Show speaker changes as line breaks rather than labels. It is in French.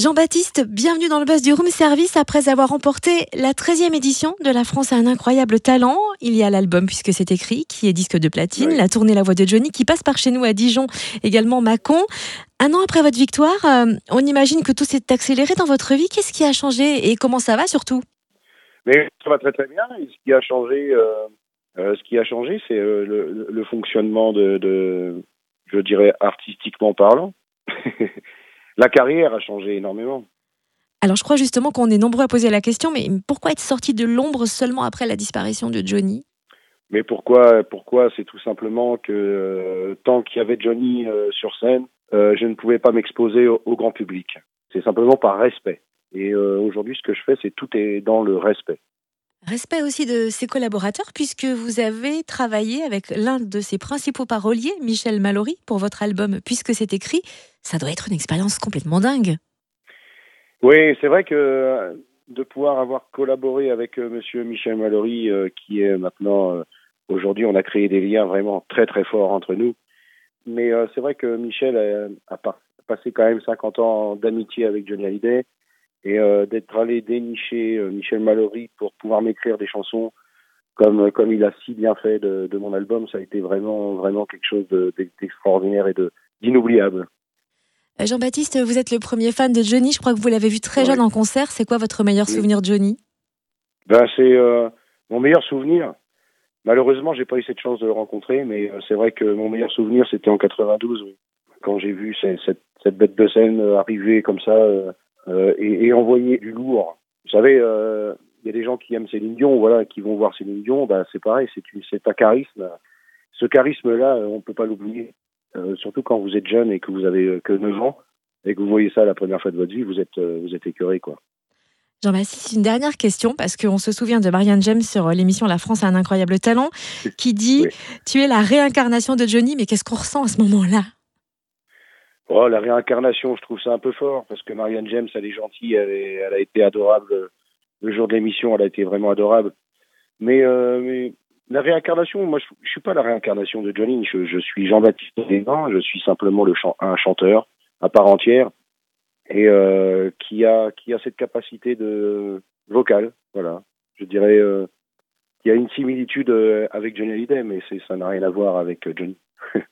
Jean-Baptiste, bienvenue dans le buzz du Room Service après avoir remporté la 13e édition de La France a un incroyable talent. Il y a l'album Puisque c'est écrit qui est disque de platine, la tournée La Voix de Johnny qui passe par chez nous à Dijon, également Mâcon. Un an après votre victoire, euh, on imagine que tout s'est accéléré dans votre vie. Qu'est-ce qui a changé et comment ça va surtout?
Mais ça va très très bien. ce qui a changé, euh, euh, ce qui a changé, c'est le, fonctionnement de, de, je dirais, artistiquement parlant. la carrière a changé énormément.
Alors je crois justement qu'on est nombreux à poser la question, mais pourquoi être sorti de l'ombre seulement après la disparition de Johnny?
Mais pourquoi Pourquoi? C'est tout simplement que euh, tant qu'il y avait Johnny euh, sur scène, euh, je ne pouvais pas m'exposer au, grand public. C'est simplement par respect. Et aujourd'hui, ce que je fais, c'est tout est dans le respect.
Respect aussi de ses collaborateurs, puisque vous avez travaillé avec l'un de ses principaux paroliers, Michel Mallory, pour votre album Puisque c'est écrit. Ça doit être une expérience complètement dingue.
Oui, c'est vrai que euh, de pouvoir avoir collaboré avec euh, Monsieur Michel Mallory, euh, qui est maintenant aujourd'hui, on a créé des liens vraiment très très forts entre nous. Mais c'est vrai que Michel a, passé quand même 50 ans d'amitié avec Johnny Hallyday et d'être allé dénicher Michel Mallory pour pouvoir m'écrire des chansons comme comme il a si bien fait de, de mon album, ça a été vraiment vraiment quelque chose d'extraordinaire et de d'inoubliable.
Euh, Jean-Baptiste, vous êtes le premier fan de Johnny. Je crois que vous l'avez vu très jeune en concert. C'est quoi votre meilleur souvenir de Johnny?
Ben, C'est euh, mon meilleur souvenir. Malheureusement, j'ai pas eu cette chance de le rencontrer, mais euh, c'est vrai que mon meilleur souvenir, c'était en 92, quand j'ai vu cette, bête de scène arriver comme ça et, envoyer du lourd. Vous savez, il y a des gens qui aiment Céline Dion, voilà, qui vont voir Céline Dion. Ben, c'est pareil, c'est un charisme. Ce charisme-là, on peut pas l'oublier. Euh, surtout quand vous êtes jeune et que vous avez euh, que 9 ans et que vous voyez ça la première fois de votre vie, vous êtes, euh, vous êtes écœuré, quoi.
Jean-Baptiste, une dernière question, parce qu'on se souvient de Marianne James sur l'émission La France a un incroyable talent, qui dit Tu es la réincarnation de Johnny, mais qu'est-ce qu'on ressent à ce moment-là?
Oh, La réincarnation, je trouve ça un peu fort, parce que Marianne James, elle est gentille, elle, elle a été adorable. Le jour de l'émission, elle a été vraiment adorable. Mais, mais la réincarnation, moi, je, ne suis pas la réincarnation de Johnny. Je, suis Jean-Baptiste Desvins. Je suis simplement le un chanteur à part entière et euh, qui a qui a cette capacité de vocale. Voilà. Je dirais euh, qu'il y a une similitude euh, avec Johnny Hallyday, mais ça n'a rien à voir avec Johnny.